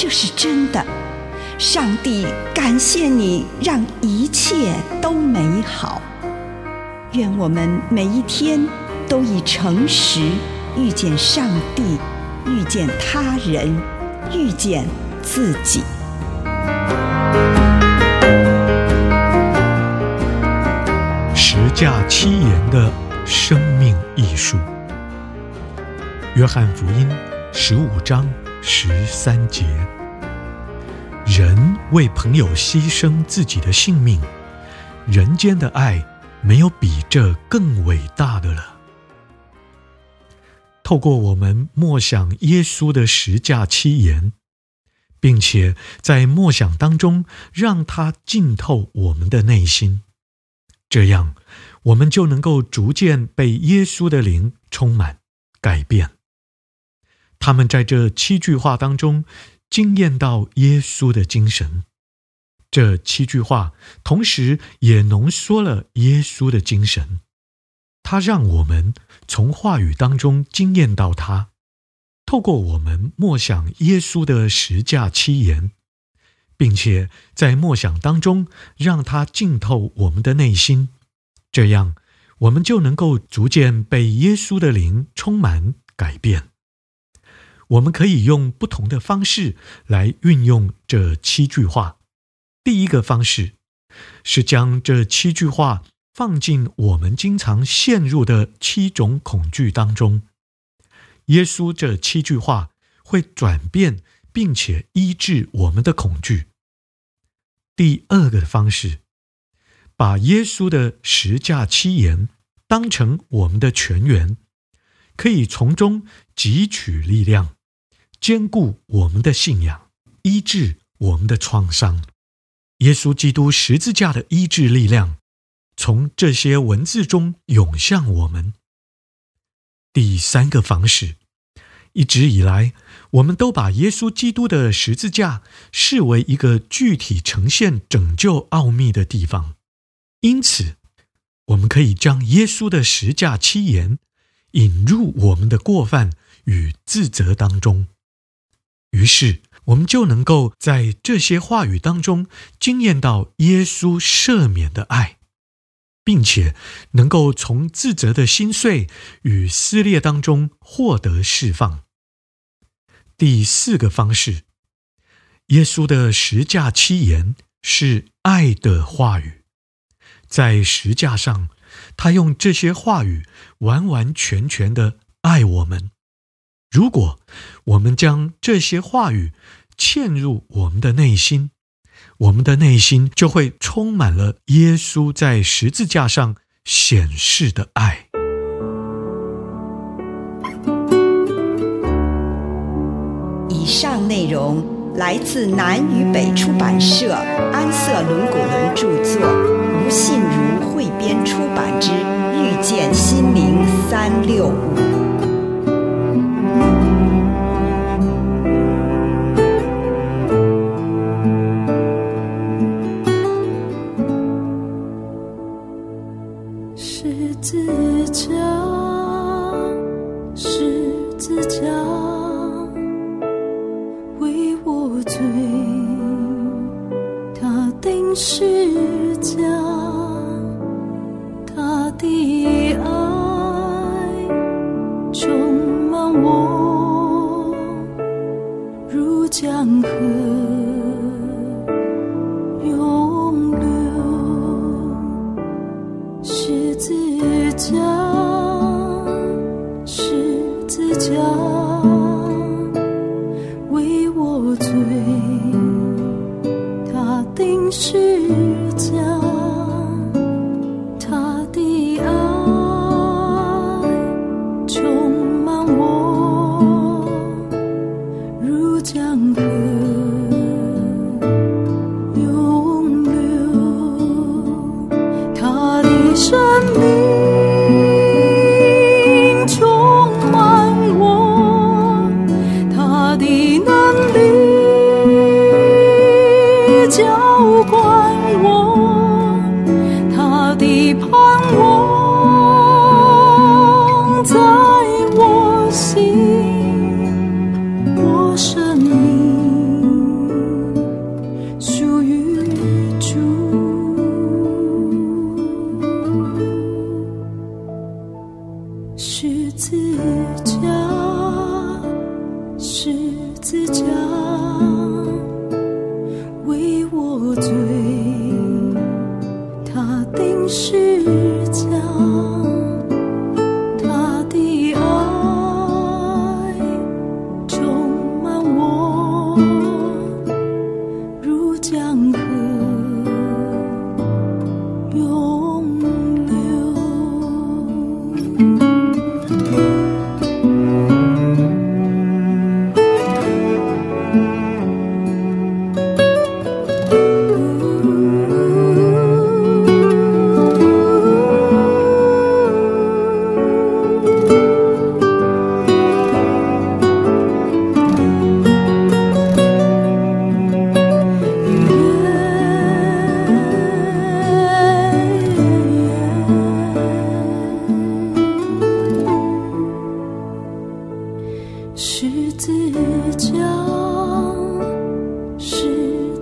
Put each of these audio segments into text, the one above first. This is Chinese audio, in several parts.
这是真的。上帝感谢你，让一切都美好。愿我们每一天都以诚实遇见上帝，遇见他人，遇见自己。十架七言的生命艺术。约翰福音十五章十三节：人为朋友牺牲自己的性命，人间的爱没有比这更伟大的了。透过我们默想耶稣的十架七言，并且在默想当中让它浸透我们的内心。这样，我们就能够逐渐被耶稣的灵充满、改变。他们在这七句话当中惊艳到耶稣的精神。这七句话同时也浓缩了耶稣的精神。他让我们从话语当中惊艳到他。透过我们默想耶稣的十架七言。并且在默想当中，让它浸透我们的内心，这样我们就能够逐渐被耶稣的灵充满、改变。我们可以用不同的方式来运用这七句话。第一个方式是将这七句话放进我们经常陷入的七种恐惧当中。耶稣这七句话会转变。并且医治我们的恐惧。第二个方式，把耶稣的十架七言当成我们的泉源，可以从中汲取力量，坚固我们的信仰，医治我们的创伤。耶稣基督十字架的医治力量，从这些文字中涌向我们。第三个方式。一直以来，我们都把耶稣基督的十字架视为一个具体呈现拯救奥秘的地方，因此，我们可以将耶稣的十架七言引入我们的过犯与自责当中，于是我们就能够在这些话语当中惊艳到耶稣赦免的爱。并且能够从自责的心碎与撕裂当中获得释放。第四个方式，耶稣的十架七言是爱的话语，在十架上，他用这些话语完完全全的爱我们。如果我们将这些话语嵌入我们的内心，我们的内心就会充满了耶稣在十字架上显示的爱。以上内容来自南与北出版社安瑟伦古伦著作，吴信如汇编出版之《遇见心灵三六五》。世界，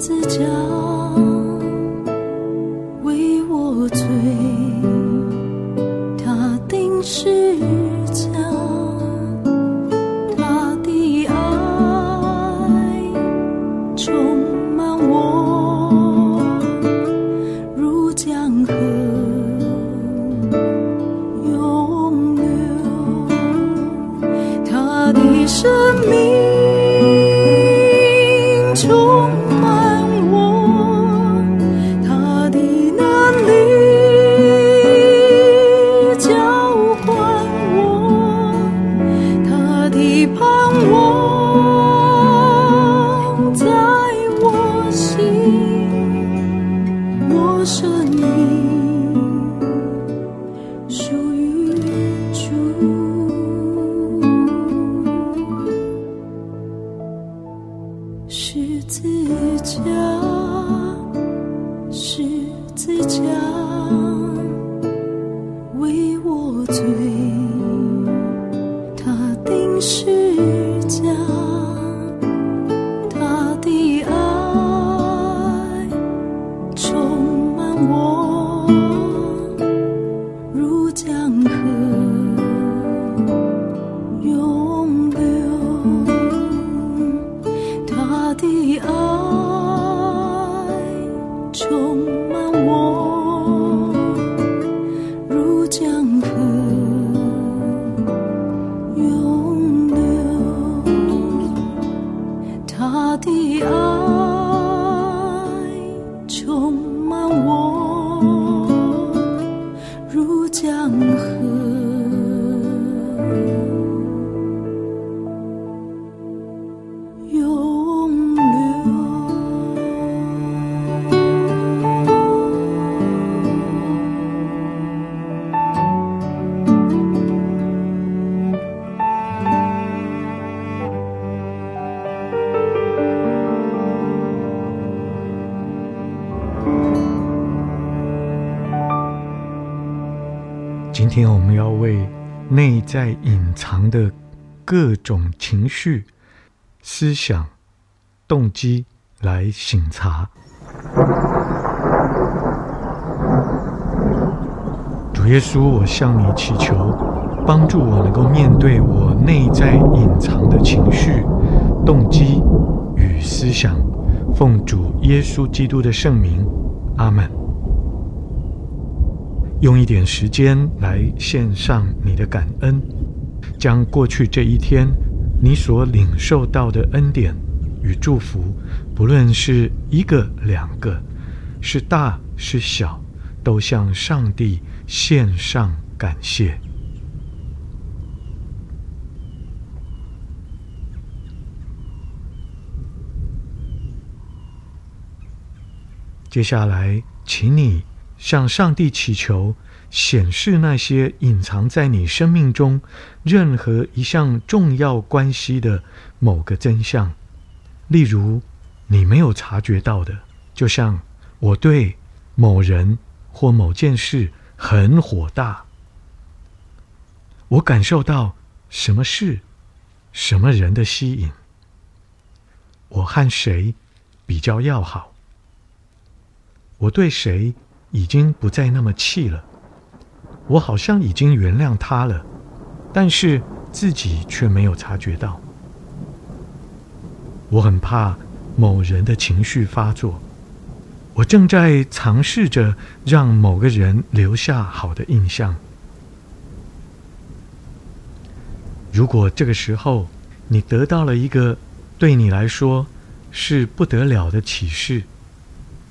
四角是今天我们要为内在隐藏的各种情绪、思想、动机来醒察。主耶稣，我向你祈求，帮助我能够面对我内在隐藏的情绪、动机与思想。奉主耶稣基督的圣名，阿门。用一点时间来献上你的感恩，将过去这一天你所领受到的恩典与祝福，不论是一个两个，是大是小，都向上帝献上感谢。接下来，请你。向上帝祈求，显示那些隐藏在你生命中任何一项重要关系的某个真相，例如你没有察觉到的，就像我对某人或某件事很火大，我感受到什么事、什么人的吸引，我和谁比较要好，我对谁。已经不再那么气了，我好像已经原谅他了，但是自己却没有察觉到。我很怕某人的情绪发作，我正在尝试着让某个人留下好的印象。如果这个时候你得到了一个对你来说是不得了的启示，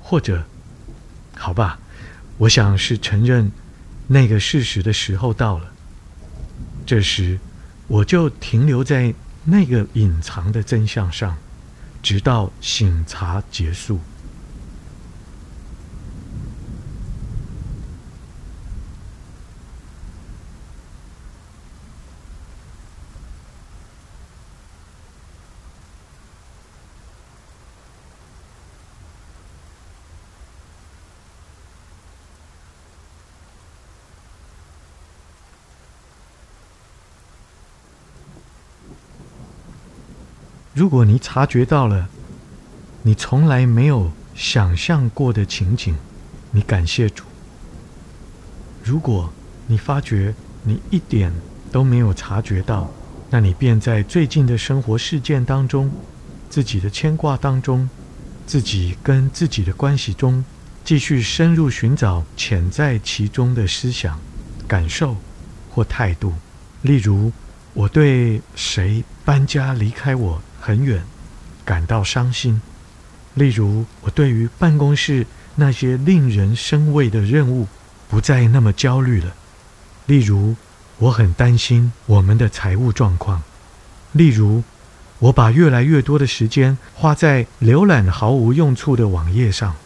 或者，好吧，我想是承认那个事实的时候到了。这时，我就停留在那个隐藏的真相上，直到醒察结束。如果你察觉到了你从来没有想象过的情景，你感谢主；如果你发觉你一点都没有察觉到，那你便在最近的生活事件当中、自己的牵挂当中、自己跟自己的关系中，继续深入寻找潜在其中的思想、感受或态度。例如，我对谁搬家离开我很远，感到伤心。例如，我对于办公室那些令人生畏的任务，不再那么焦虑了。例如，我很担心我们的财务状况。例如，我把越来越多的时间花在浏览毫无用处的网页上。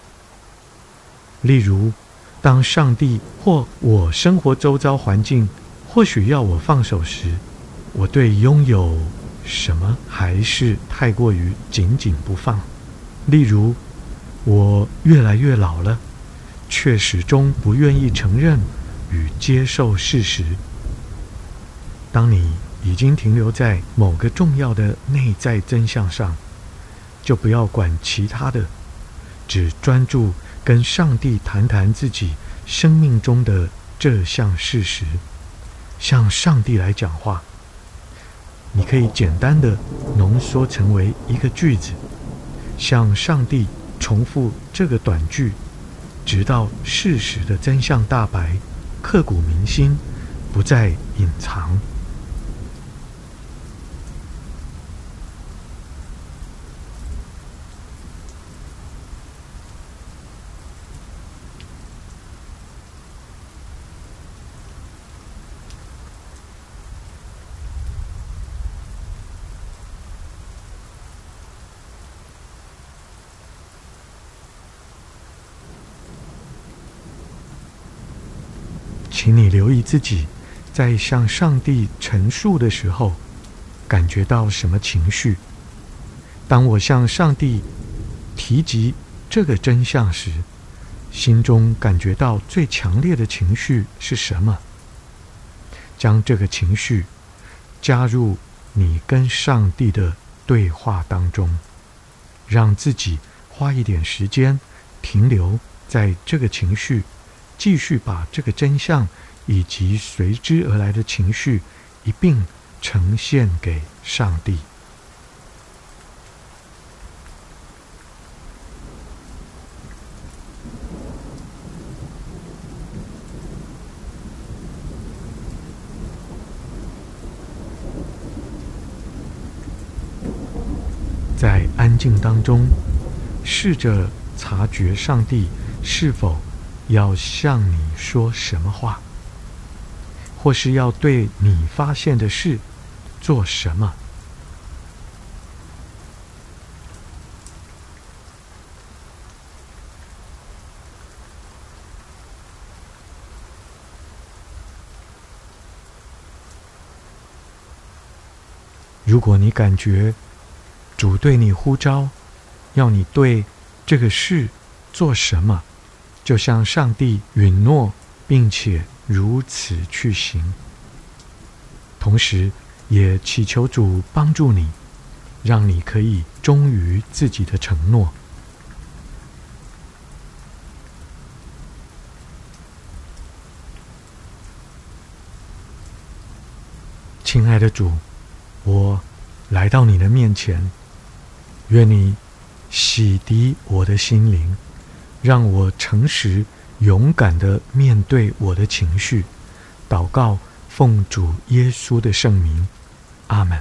例如，当上帝或我生活周遭环境或许要我放手时，我对拥有什么还是太过于紧紧不放。例如，我越来越老了，却始终不愿意承认与接受事实。当你已经停留在某个重要的内在真相上，就不要管其他的，只专注跟上帝谈谈自己生命中的这项事实，向上帝来讲话。你可以简单的浓缩成为一个句子，向上帝重复这个短句，直到事实的真相大白，刻骨铭心，不再隐藏。请你留意自己在向上帝陈述的时候，感觉到什么情绪？当我向上帝提及这个真相时，心中感觉到最强烈的情绪是什么？将这个情绪加入你跟上帝的对话当中，让自己花一点时间停留在这个情绪。继续把这个真相以及随之而来的情绪一并呈现给上帝。在安静当中，试着察觉上帝是否。要向你说什么话，或是要对你发现的事做什么？如果你感觉主对你呼召，要你对这个事做什么？就向上帝允诺，并且如此去行，同时也祈求主帮助你，让你可以忠于自己的承诺。亲爱的主，我来到你的面前，愿你洗涤我的心灵。让我诚实、勇敢地面对我的情绪。祷告，奉主耶稣的圣名，阿门。